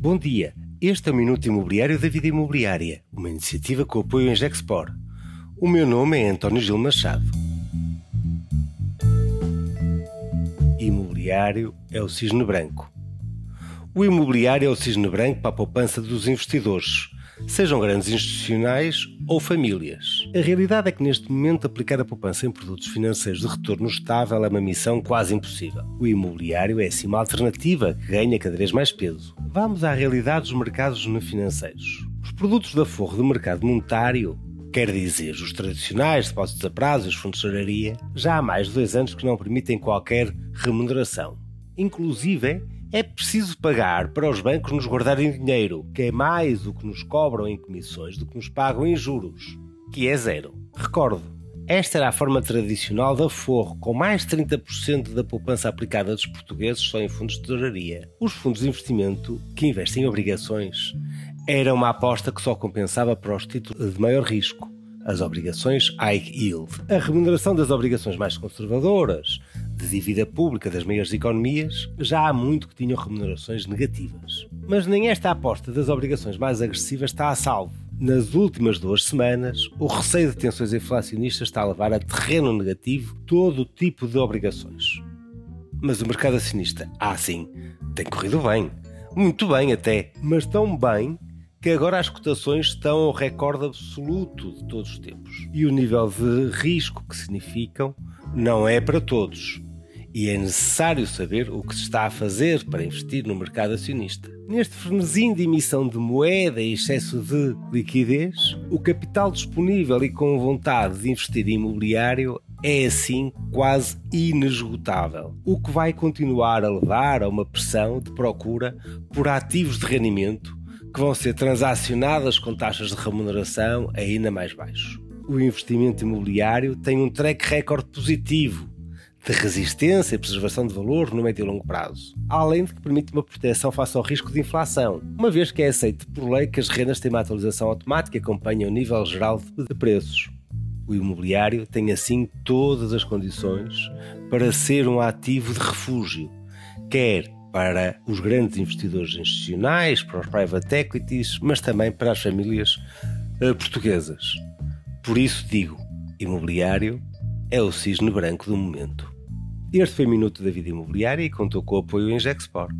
Bom dia, este é o Minuto Imobiliário da Vida Imobiliária, uma iniciativa com apoio em Gexpor. O meu nome é António Gil Machado. Imobiliário é o cisne branco. O imobiliário é o cisne branco para a poupança dos investidores, sejam grandes institucionais ou famílias. A realidade é que neste momento aplicar a poupança em produtos financeiros de retorno estável é uma missão quase impossível. O imobiliário é assim uma alternativa que ganha cada vez mais peso. Vamos à realidade dos mercados financeiros. Os produtos da forro do mercado monetário Quer dizer, os tradicionais depósitos a prazo e os fundos de tesouraria já há mais de dois anos que não permitem qualquer remuneração. Inclusive, é preciso pagar para os bancos nos guardarem dinheiro, que é mais o que nos cobram em comissões do que nos pagam em juros, que é zero. Recordo, esta era a forma tradicional da Forro, com mais de 30% da poupança aplicada dos portugueses só em fundos de tesouraria. Os fundos de investimento, que investem em obrigações, era uma aposta que só compensava para os títulos de maior risco, as obrigações high yield. A remuneração das obrigações mais conservadoras, de dívida pública das maiores economias, já há muito que tinham remunerações negativas. Mas nem esta aposta das obrigações mais agressivas está a salvo. Nas últimas duas semanas, o receio de tensões inflacionistas está a levar a terreno negativo todo o tipo de obrigações. Mas o mercado acionista, ah sim, tem corrido bem. Muito bem até, mas tão bem que agora as cotações estão ao recorde absoluto de todos os tempos. E o nível de risco que significam não é para todos. E é necessário saber o que se está a fazer para investir no mercado acionista. Neste frenesim de emissão de moeda e excesso de liquidez, o capital disponível e com vontade de investir em imobiliário é assim quase inesgotável, o que vai continuar a levar a uma pressão de procura por ativos de rendimento que vão ser transacionadas com taxas de remuneração ainda mais baixos. O investimento imobiliário tem um track record positivo de resistência e preservação de valor no médio e longo prazo, além de que permite uma proteção face ao risco de inflação, uma vez que é aceito por lei que as rendas têm uma atualização automática e acompanham o nível geral de preços. O imobiliário tem assim todas as condições para ser um ativo de refúgio, quer para os grandes investidores institucionais, para os private equities, mas também para as famílias uh, portuguesas. Por isso digo, imobiliário é o cisne branco do momento. Este foi o Minuto da Vida Imobiliária e contou com o apoio em Gexport.